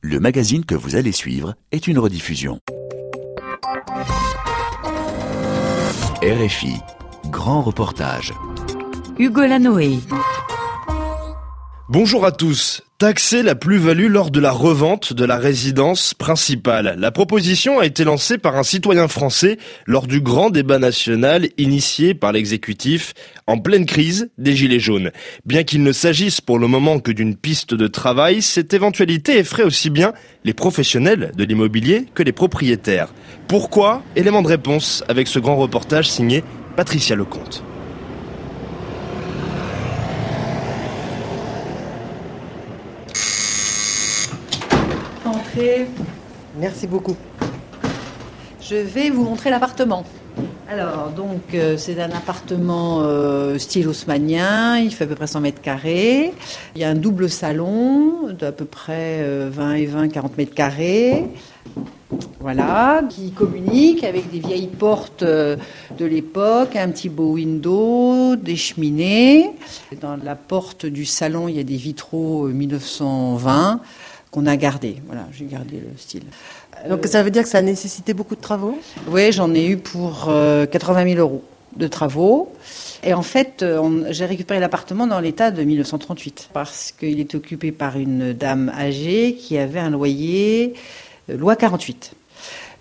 Le magazine que vous allez suivre est une rediffusion. RFI, grand reportage. Hugo Lanoé. Bonjour à tous. Taxer la plus-value lors de la revente de la résidence principale. La proposition a été lancée par un citoyen français lors du grand débat national initié par l'exécutif en pleine crise des Gilets jaunes. Bien qu'il ne s'agisse pour le moment que d'une piste de travail, cette éventualité effraie aussi bien les professionnels de l'immobilier que les propriétaires. Pourquoi? Élément de réponse avec ce grand reportage signé Patricia Lecomte. Merci beaucoup. Je vais vous montrer l'appartement. Alors, donc, euh, c'est un appartement euh, style haussmanien, il fait à peu près 100 mètres carrés. Il y a un double salon d'à peu près 20 euh, et 20, 40 mètres carrés. Voilà, qui communique avec des vieilles portes de l'époque, un petit beau window, des cheminées. Dans la porte du salon, il y a des vitraux 1920 qu'on a gardé. Voilà, j'ai gardé le style. Donc ça veut dire que ça a nécessité beaucoup de travaux Oui, j'en ai eu pour 80 euh, 000 euros de travaux. Et en fait, euh, j'ai récupéré l'appartement dans l'état de 1938 parce qu'il est occupé par une dame âgée qui avait un loyer euh, loi 48.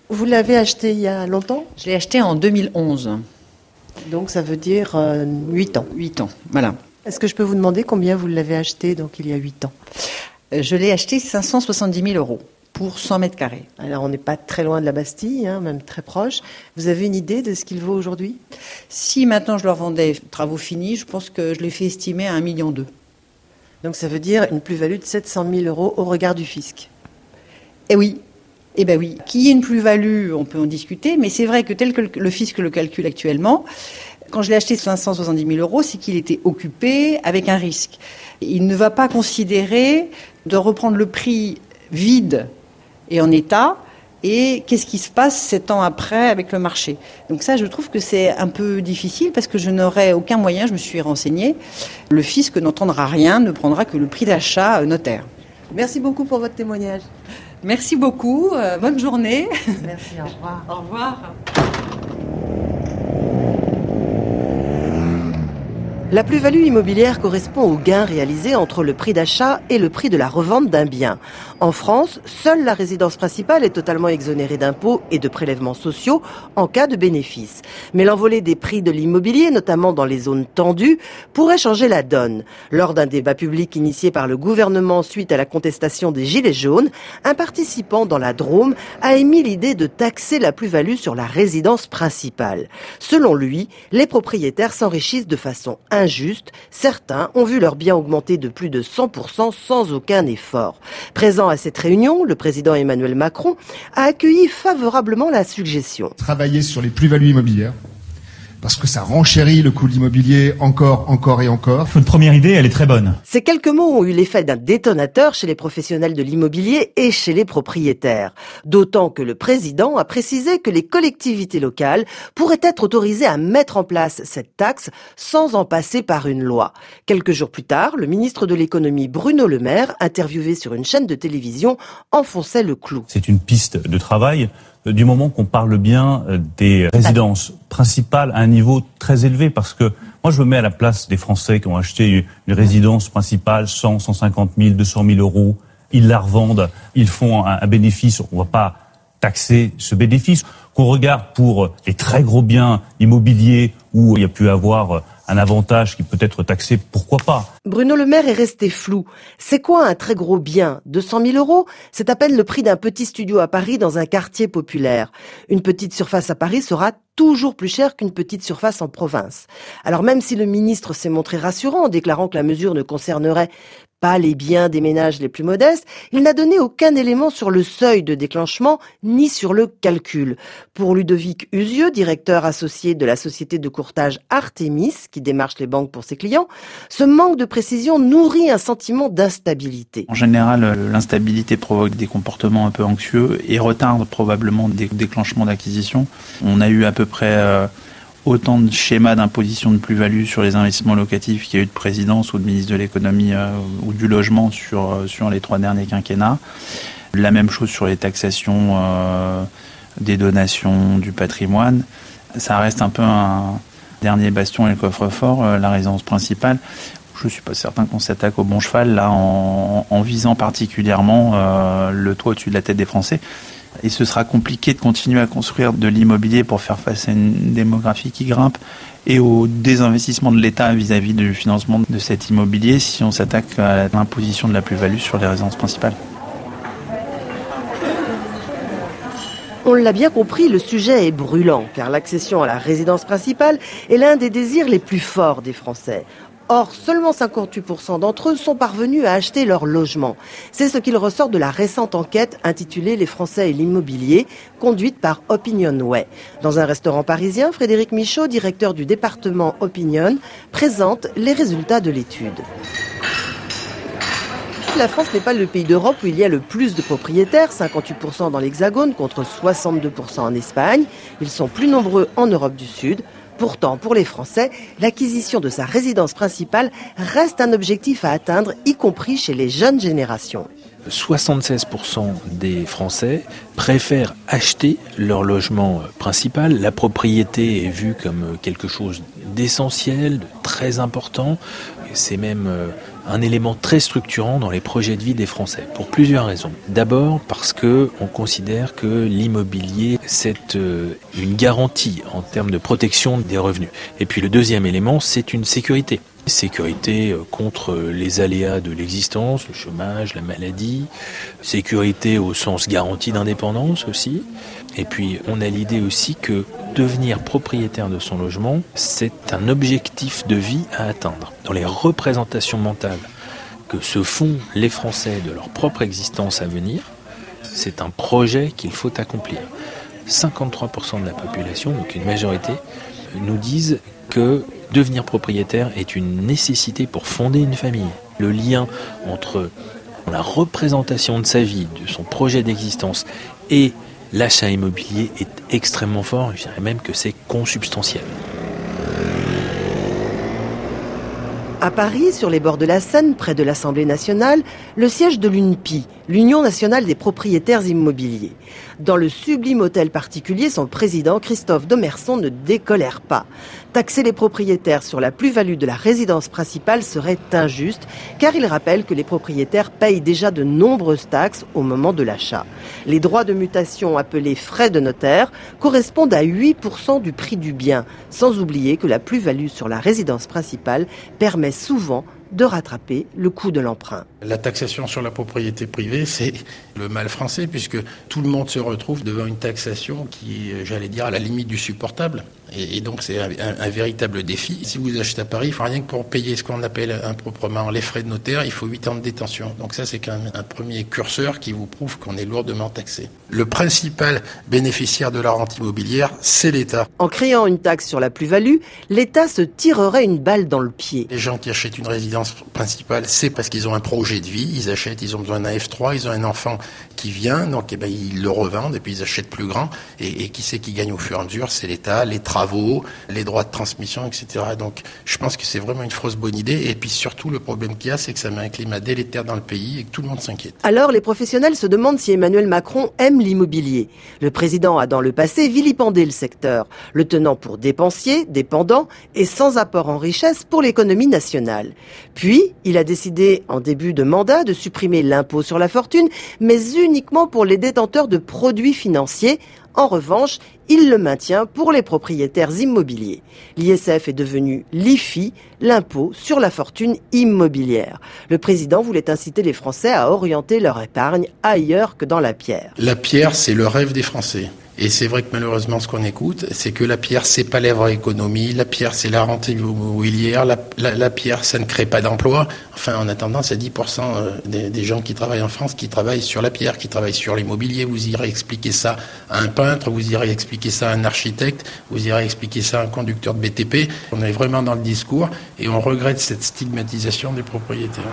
Vous l'avez acheté il y a longtemps? Je l'ai acheté en 2011. Donc ça veut dire 8 ans. 8 ans, voilà. Est-ce que je peux vous demander combien vous l'avez acheté donc il y a 8 ans? euh, je l'ai acheté 570 000 euros pour 100 mètres carrés. Alors on n'est pas très loin de la Bastille, hein, même très proche. Vous avez une idée de ce qu'il vaut aujourd'hui? Si maintenant je leur vendais travaux finis, je pense que je l'ai fait estimer à 1,2 million. Donc ça veut dire une plus-value de 700 000 euros au regard du fisc Eh oui, eh bien oui. Qui est une plus-value, on peut en discuter, mais c'est vrai que tel que le fisc le calcule actuellement, quand je l'ai acheté 570 000 euros, c'est qu'il était occupé avec un risque. Il ne va pas considérer de reprendre le prix vide et en état et qu'est-ce qui se passe sept ans après avec le marché. Donc ça, je trouve que c'est un peu difficile parce que je n'aurai aucun moyen, je me suis renseigné. Le fisc n'entendra rien, ne prendra que le prix d'achat notaire. Merci beaucoup pour votre témoignage. Merci beaucoup, euh, bonne journée. Merci, au revoir. au revoir. La plus-value immobilière correspond au gain réalisé entre le prix d'achat et le prix de la revente d'un bien. En France, seule la résidence principale est totalement exonérée d'impôts et de prélèvements sociaux en cas de bénéfice. Mais l'envolée des prix de l'immobilier, notamment dans les zones tendues, pourrait changer la donne. Lors d'un débat public initié par le gouvernement suite à la contestation des Gilets jaunes, un participant dans la Drôme a émis l'idée de taxer la plus-value sur la résidence principale. Selon lui, les propriétaires s'enrichissent de façon injuste. Certains ont vu leurs biens augmenter de plus de 100% sans aucun effort. Présent à cette réunion, le président Emmanuel Macron a accueilli favorablement la suggestion. Travailler sur les plus-values immobilières parce que ça renchérit le coût de l'immobilier encore, encore et encore. Votre première idée, elle est très bonne. Ces quelques mots ont eu l'effet d'un détonateur chez les professionnels de l'immobilier et chez les propriétaires. D'autant que le président a précisé que les collectivités locales pourraient être autorisées à mettre en place cette taxe sans en passer par une loi. Quelques jours plus tard, le ministre de l'économie Bruno Le Maire, interviewé sur une chaîne de télévision, enfonçait le clou. C'est une piste de travail du moment qu'on parle bien euh, des résidences principales à un niveau très élevé, parce que moi je me mets à la place des Français qui ont acheté une résidence principale 100, 150 000, 200 000 euros, ils la revendent, ils font un, bénéfice, on ne va pas taxer ce bénéfice. Qu'on regarde pour les très gros biens immobiliers où il y a pu avoir un avantage qui peut être taxé, pourquoi pas? Bruno Le Maire est resté flou. C'est quoi un très gros bien? 200 000 euros? C'est à peine le prix d'un petit studio à Paris dans un quartier populaire. Une petite surface à Paris sera toujours plus cher qu'une petite surface en province. Alors même si le ministre s'est montré rassurant en déclarant que la mesure ne concernerait pas les biens des ménages les plus modestes, il n'a donné aucun élément sur le seuil de déclenchement ni sur le calcul. Pour Ludovic Usieux, directeur associé de la société de courtage Artemis, qui démarche les banques pour ses clients, ce manque de précision nourrit un sentiment d'instabilité. En général, l'instabilité provoque des comportements un peu anxieux et retarde probablement des déclenchements d'acquisition. On a eu à peu près euh, autant de schémas d'imposition de plus-value sur les investissements locatifs qu'il y a eu de présidence ou de ministre de l'économie euh, ou du logement sur, sur les trois derniers quinquennats. La même chose sur les taxations euh, des donations, du patrimoine. Ça reste un peu un dernier bastion et le coffre-fort, euh, la résidence principale. Je ne suis pas certain qu'on s'attaque au bon cheval là en, visant particulièrement euh, le toit au-dessus de la tête des Français. Et ce sera compliqué de continuer à construire de l'immobilier pour faire face à une démographie qui grimpe et au désinvestissement de l'État vis-à-vis du financement de cet immobilier si on s'attaque à l'imposition de la plus-value sur les résidences principales. On l'a bien compris, le sujet est brûlant, car l'accession à la résidence principale est l'un des désirs les plus forts des Français. Or, seulement 58% d'entre eux sont parvenus à acheter leur logement. C'est ce qu'il ressort de la récente enquête intitulée Les Français et l'immobilier, conduite par Opinionway. Dans un restaurant parisien, Frédéric Michaud, directeur du département Opinion, présente les résultats de l'étude. La France n'est pas le pays d'Europe où il y a le plus de propriétaires, 58% dans l'Hexagone contre 62% en Espagne. Ils sont plus nombreux en Europe du Sud. Pourtant, pour les Français, l'acquisition de sa résidence principale reste un objectif à atteindre, y compris chez les jeunes générations. 76% des Français préfèrent acheter leur logement principal. La propriété est vue comme quelque chose d'essentiel, de très important. C'est même euh, un élément très structurant dans les projets de vie des Français pour plusieurs raisons. D'abord parce que on considère que l'immobilier c'est euh, une garantie en termes de protection des revenus. Et puis le deuxième élément, c'est une sécurité. Sécurité euh, contre les aléas de l'existence, le chômage, la maladie, sécurité au sens garantie d'indépendance aussi. Et puis on a l'idée aussi que devenir propriétaire de son logement, c'est un objectif de vie à atteindre. Dans les représentations mentales que se font les Français de leur propre existence à venir, c'est un projet qu'il faut accomplir. 53% de la population, donc une majorité, nous disent que devenir propriétaire est une nécessité pour fonder une famille. Le lien entre la représentation de sa vie, de son projet d'existence et l'achat immobilier est extrêmement fort, je dirais même que c'est consubstantiel. À Paris, sur les bords de la Seine, près de l'Assemblée nationale, le siège de l'UNPI, l'Union nationale des propriétaires immobiliers. Dans le sublime hôtel particulier, son président, Christophe Domerson, ne décolère pas. Taxer les propriétaires sur la plus-value de la résidence principale serait injuste, car il rappelle que les propriétaires payent déjà de nombreuses taxes au moment de l'achat. Les droits de mutation appelés frais de notaire correspondent à 8% du prix du bien, sans oublier que la plus-value sur la résidence principale permet souvent de rattraper le coût de l'emprunt. La taxation sur la propriété privée, c'est le mal français, puisque tout le monde se retrouve devant une taxation qui est, j'allais dire, à la limite du supportable. Et, donc c'est un, véritable défi. Si vous achetez à Paris, il faut rien que pour payer ce qu'on appelle improprement les frais de notaire, il faut 8 ans de détention. Donc ça, c'est même un premier curseur qui vous prouve qu'on est lourdement taxé. Le principal bénéficiaire de la rente immobilière, c'est l'État. En créant une taxe sur la plus-value, l'État se tirerait une balle dans le pied. Les gens qui achètent une résidence principale, c'est parce qu'ils ont un projet de vie, ils achètent, ils ont besoin d'un F3, ils ont un enfant qui vient, donc eh ben, ils le revendent et puis ils achètent plus grand. Et, qui c'est qui gagne au fur et à mesure? C'est l'État, les travaux, les droits de transmission, etc. Donc je pense que c'est vraiment une fausse bonne idée. Et puis surtout, le problème qu'il y a, c'est que ça met un climat délétère dans le pays et que tout le monde s'inquiète. Alors les professionnels se demandent si Emmanuel Macron aime l'immobilier. Le président a dans le passé vilipendé le secteur, le tenant pour dépensier, dépendant et sans apport en richesse pour l'économie nationale. Puis, il a décidé en début de mandat de supprimer l'impôt sur la fortune, mais uniquement pour les détenteurs de produits financiers. En revanche, il le maintient pour les propriétaires immobiliers. L'ISF est devenu l'IFI, l'impôt sur la fortune immobilière. Le président voulait inciter les Français à orienter leur épargne ailleurs que dans la pierre. La pierre, c'est le rêve des Français. Et c'est vrai que malheureusement, ce qu'on écoute, c'est que la pierre, c'est pas la vraie économie. La pierre, c'est la rente immobilière. La, pierre, ça ne crée pas d'emploi. Enfin, en attendant, c'est 10% des, des, gens qui travaillent en France qui travaillent sur la pierre, qui travaillent sur l'immobilier. Vous irez expliquer ça à un peintre, vous irez expliquer ça à un architecte, vous irez expliquer ça à un conducteur de BTP. On est vraiment dans le discours et on regrette cette stigmatisation des propriétaires.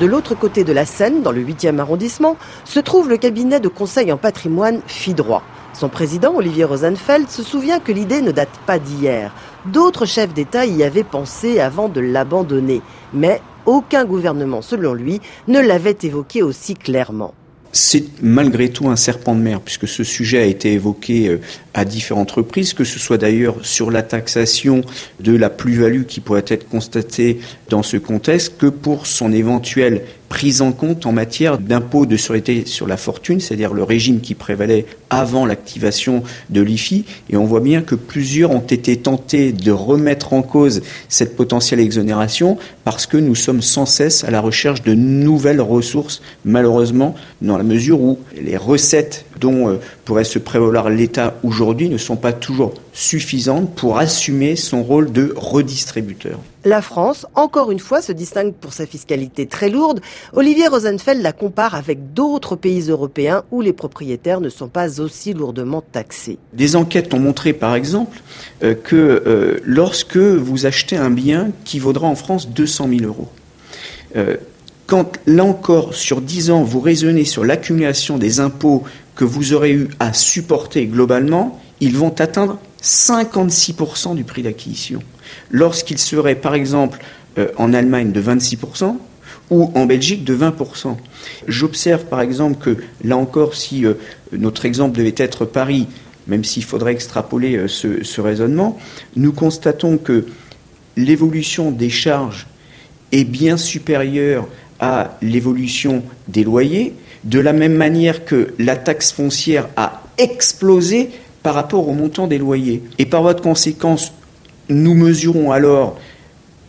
De l'autre côté de la Seine, dans le 8e arrondissement, se trouve le cabinet de conseil en patrimoine FIDROIT. Son président, Olivier Rosenfeld, se souvient que l'idée ne date pas d'hier. D'autres chefs d'État y avaient pensé avant de l'abandonner. Mais aucun gouvernement, selon lui, ne l'avait évoqué aussi clairement. C'est malgré tout un serpent de mer, puisque ce sujet a été évoqué euh, à différentes reprises, que ce soit d'ailleurs sur la taxation de la plus-value qui pourrait être constatée dans ce contexte, que pour son éventuelle prise en compte en matière d'impôt de sûreté sur la fortune, c'est-à-dire le régime qui prévalait avant l'activation de l'IFI. Et on voit bien que plusieurs ont été tentés de remettre en cause cette potentielle exonération parce que nous sommes sans cesse à la recherche de nouvelles ressources, malheureusement, dans la mesure où les recettes dont euh, pourrait se prévaloir l'État aujourd'hui ne sont pas toujours suffisantes pour assumer son rôle de redistributeur. La France, encore une fois, se distingue pour sa fiscalité très lourde. Olivier Rosenfeld la compare avec d'autres pays européens où les propriétaires ne sont pas aussi lourdement taxés. Des enquêtes ont montré, par exemple, euh, que euh, lorsque vous achetez un bien qui vaudra en France 200 000 euros, quand, là encore, sur 10 ans, vous raisonnez sur l'accumulation des impôts que vous aurez eu à supporter globalement, ils vont atteindre 56% du prix d'acquisition. Lorsqu'ils seraient, par exemple, euh, en Allemagne de 26% ou en Belgique de 20%. J'observe, par exemple, que là encore, si euh, notre exemple devait être Paris, même s'il faudrait extrapoler euh, ce raisonnement, nous constatons que l'évolution des charges est bien supérieure à l'évolution des loyers, de la même manière que la taxe foncière a explosé par rapport au montant des loyers. Et par voie de conséquence, nous mesurons alors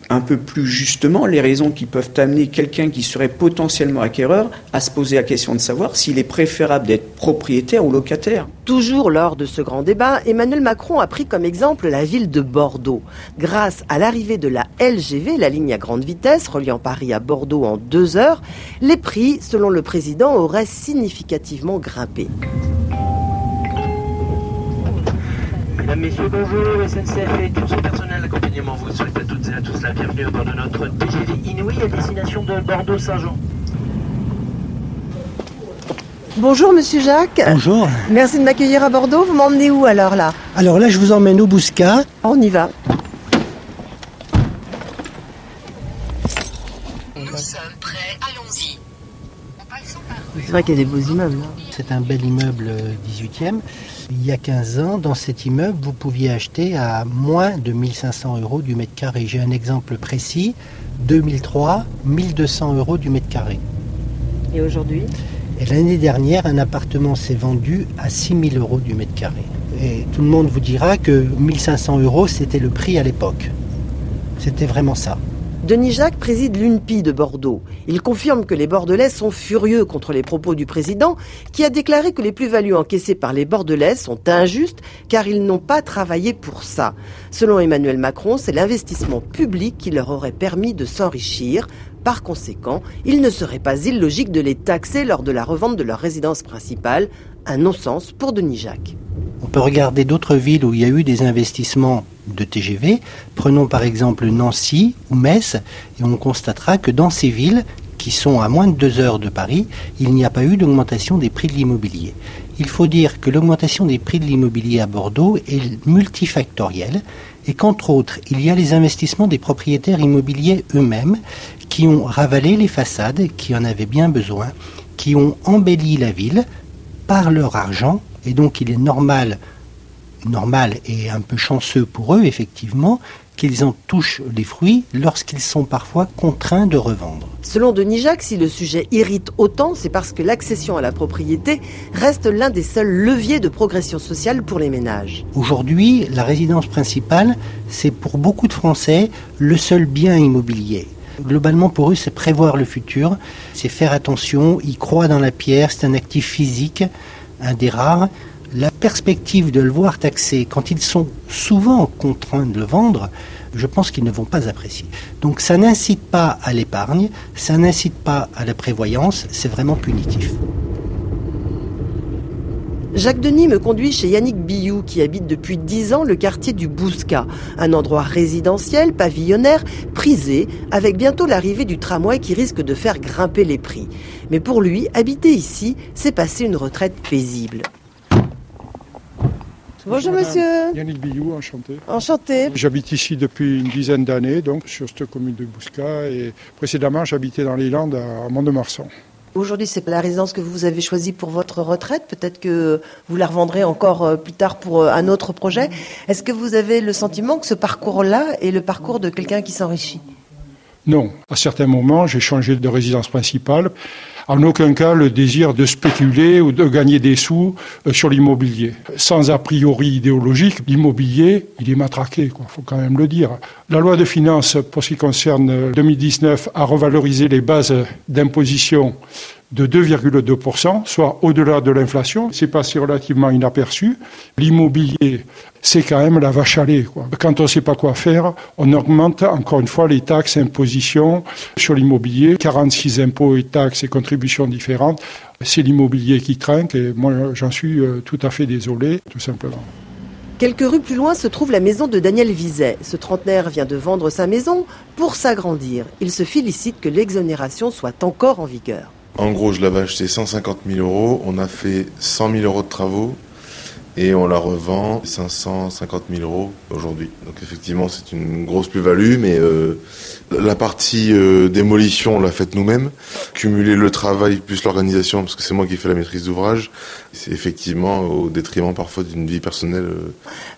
un peu plus justement les raisons qui peuvent amener quelqu'un qui serait potentiellement acquéreur à se poser la question de savoir s'il est préférable d'être propriétaire ou locataire. Toujours lors de ce grand débat, Emmanuel Macron a pris comme exemple la ville de Bordeaux. Grâce à l'arrivée de la LGV, la ligne à grande vitesse reliant Paris à Bordeaux en deux heures, les prix, selon le président, auraient significativement grimpé. Mesdames, Messieurs, bonjour. SNCF et tout son personnel d'accompagnement vous souhaite à toutes et à tous la bienvenue à bord de notre TGV Inouï à destination de Bordeaux-Saint-Jean. Bonjour Monsieur Jacques. Bonjour. Merci de m'accueillir à Bordeaux. Vous m'emmenez où alors là? Alors là, je vous emmène au Bouscat. On y va. Nous sommes prêts, allons-y. C'est vrai qu'il y a des beaux immeubles. C'est un bel immeuble 18e. Il y a 15 ans, dans cet immeuble, vous pouviez acheter à moins de 1500 euros du mètre carré. J'ai un exemple précis. 2003, 1200 euros du mètre carré. Et aujourd'hui? Et l'année dernière, un appartement s'est vendu à 6000 euros du mètre carré. Et tout le monde vous dira que 1500 euros, c'était le prix à l'époque. C'était vraiment ça. Denis Jacques préside l'UNPI de Bordeaux. Il confirme que les Bordelais sont furieux contre les propos du président, qui a déclaré que les plus-values encaissées par les Bordelais sont injustes car ils n'ont pas travaillé pour ça. Selon Emmanuel Macron, c'est l'investissement public qui leur aurait permis de s'enrichir. Par conséquent, il ne serait pas illogique de les taxer lors de la revente de leur résidence principale. Un non-sens pour Denis Jacques. On peut regarder d'autres villes où il y a eu des investissements de TGV. Prenons par exemple Nancy ou Metz, et on constatera que dans ces villes, qui sont à moins de deux heures de Paris, il n'y a pas eu d'augmentation des prix de l'immobilier. Il faut dire que l'augmentation des prix de l'immobilier à Bordeaux est multifactorielle et qu'entre autres, il y a les investissements des propriétaires immobiliers eux-mêmes qui ont ravalé les façades, qui en avaient bien besoin, qui ont embelli la ville par leur argent, et donc il est normal normal et un peu chanceux pour eux, effectivement, qu'ils en touchent les fruits lorsqu'ils sont parfois contraints de revendre. Selon Denis Jacques, si le sujet irrite autant, c'est parce que l'accession à la propriété reste l'un des seuls leviers de progression sociale pour les ménages. Aujourd'hui, la résidence principale, c'est pour beaucoup de Français le seul bien immobilier. Globalement, pour eux, c'est prévoir le futur, c'est faire attention, ils croient dans la pierre, c'est un actif physique, un des rares la perspective de le voir taxé quand ils sont souvent contraints de le vendre, je pense qu'ils ne vont pas apprécier. Donc ça n'incite pas à l'épargne, ça n'incite pas à la prévoyance, c'est vraiment punitif. Jacques Denis me conduit chez Yannick Biou, qui habite depuis dix ans le quartier du Bouscat, un endroit résidentiel, pavillonnaire, prisé, avec bientôt l'arrivée du tramway qui risque de faire grimper les prix. Mais pour lui, habiter ici, c'est passer une retraite paisible. Bonjour monsieur. Yannick Billou, enchanté. Enchanté. J'habite ici depuis une dizaine d'années, donc sur cette commune de Bousca. Et précédemment, j'habitais dans les Landes à Mont-de-Marsan. Aujourd'hui, c'est la résidence que vous avez choisie pour votre retraite. Peut-être que vous la revendrez encore euh, plus tard pour euh, un autre projet. Est-ce que vous avez le sentiment que ce parcours-là est le parcours de quelqu'un qui s'enrichit? Non. À certains moments, j'ai changé de résidence principale. En aucun cas le désir de spéculer ou de gagner des sous euh, sur l'immobilier. Sans a priori idéologique, l'immobilier, il est matraqué, il faut quand même le dire. La loi de finances, pour ce qui concerne 2019, a revalorisé les bases d'imposition de 2,2%, soit au-delà de l'inflation. C'est passé relativement inaperçu. L'immobilier, c'est quand même la vache à lait. Quoi. Quand on ne sait pas quoi faire, on augmente encore une fois les taxes, impositions sur l'immobilier. 46 impôts et taxes et contributions différentes. C'est l'immobilier qui trinque et moi j'en suis euh, tout à fait désolé, tout simplement. Quelques rues plus loin se trouve la maison de Daniel Vizet. Ce trentenaire vient de vendre sa maison pour s'agrandir. Il se félicite que l'exonération soit encore en vigueur. En gros, je l'avais acheté 150 000 euros. On a fait 100 000 euros de travaux et on la revend 550 000 euros aujourd'hui. Donc effectivement, c'est une grosse plus-value, mais euh, la partie euh, démolition, on l'a faite nous-mêmes. Cumuler le travail plus l'organisation, parce que c'est moi qui fais la maîtrise d'ouvrage, c'est effectivement au détriment parfois d'une vie personnelle. euh.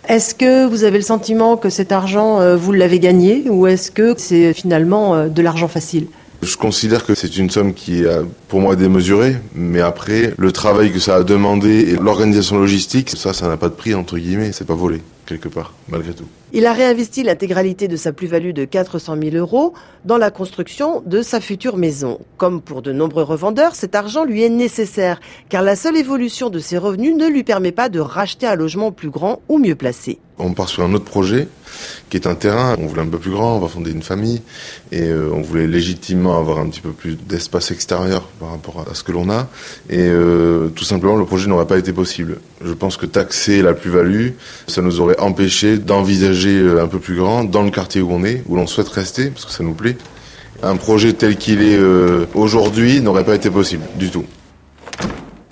Est-ce que vous avez le sentiment que cet argent, vous l'avez gagné ou est-ce que c'est finalement de l'argent facile? Je considère que c'est une somme qui est euh, pour moi démesurée, mais après, le travail que ça a demandé et l'organisation logistique, ça, ça n'a pas de prix, entre guillemets, c'est pas volé, quelque part, malgré tout. Il a réinvesti l'intégralité de sa plus-value de 400 000 euros dans la construction de sa future maison. Comme pour de nombreux revendeurs, cet argent lui est nécessaire, car la seule évolution de ses revenus ne lui permet pas de racheter un logement plus grand ou mieux placé. On part sur un autre projet qui est un terrain. On voulait un peu plus grand, on va fonder une famille et euh, on voulait légitimement avoir un petit peu plus d'espace extérieur par rapport à ce que l'on a. Et euh, tout simplement, le projet n'aurait pas été possible. Je pense que taxer la plus-value, ça nous aurait empêché d'envisager euh, un peu plus grand dans le quartier où on est, où l'on souhaite rester, parce que ça nous plaît. Un projet tel qu'il est aujourd'hui n'aurait pas été possible du tout.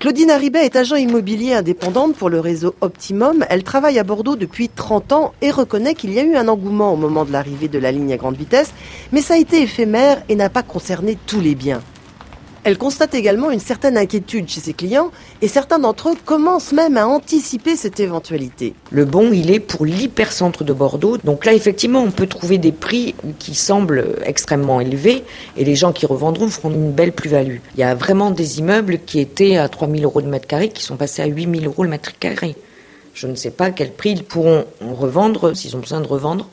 Claudine Haribet est agent immobilier indépendante pour le réseau Optimum. Elle travaille à Bordeaux depuis 30 ans et reconnaît qu'il y a eu un engouement au moment de l'arrivée de la ligne à grande vitesse, mais ça a été éphémère et n'a pas concerné tous les biens. Elle constate également une certaine inquiétude chez ses clients et certains d'entre eux commencent même à anticiper cette éventualité. Le bon, il est pour l'hypercentre de Bordeaux. Donc là, effectivement, on peut trouver des prix qui semblent extrêmement élevés et les gens qui revendront feront une belle plus-value. Il y a vraiment des immeubles qui étaient à 3 000 euros le mètre carré qui sont passés à 8 000 euros le mètre carré. Je ne sais pas quel prix ils pourront revendre, s'ils ont besoin de revendre.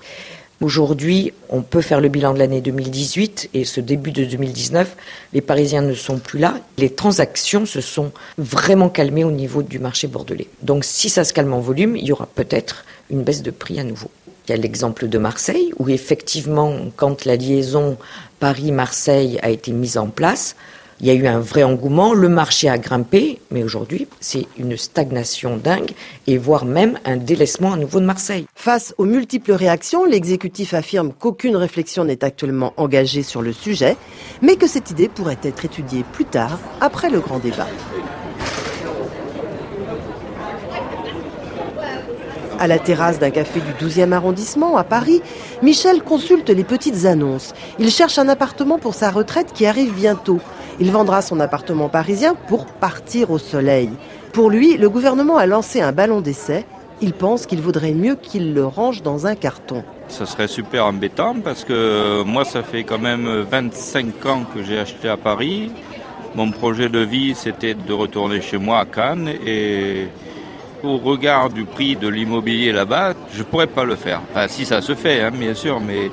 Aujourd'hui, on peut faire le bilan de l'année 2018 et ce début de 2019, les Parisiens ne sont plus là. Les transactions se sont vraiment calmées au niveau du marché bordelais. Donc si ça se calme en volume, il y aura peut-être une baisse de prix à nouveau. Il y a l'exemple de Marseille, où effectivement, quand la liaison Paris-Marseille a été mise en place, il y a eu un vrai engouement, le marché a grimpé, mais aujourd'hui, c'est une stagnation dingue, et voire même un délaissement à nouveau de Marseille. Face aux multiples réactions, l'exécutif affirme qu'aucune réflexion n'est actuellement engagée sur le sujet, mais que cette idée pourrait être étudiée plus tard, après le grand débat. À la terrasse d'un café du 12e arrondissement à Paris, Michel consulte les petites annonces. Il cherche un appartement pour sa retraite qui arrive bientôt. Il vendra son appartement parisien pour partir au soleil. Pour lui, le gouvernement a lancé un ballon d'essai. Il pense qu'il vaudrait mieux qu'il le range dans un carton. Ça serait super embêtant parce que moi, ça fait quand même 25 ans que j'ai acheté à Paris. Mon projet de vie, c'était de retourner chez moi à Cannes et au regard du prix de l'immobilier là-bas, je pourrais pas le faire. Enfin, si ça se fait, hein, bien sûr, mais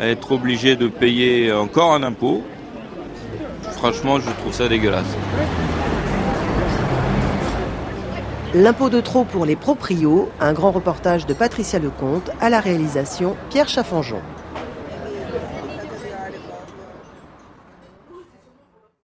être obligé de payer encore un impôt, franchement, je trouve ça dégueulasse. L'impôt de trop pour les proprios, un grand reportage de Patricia Lecomte à la réalisation Pierre Chaffanjon.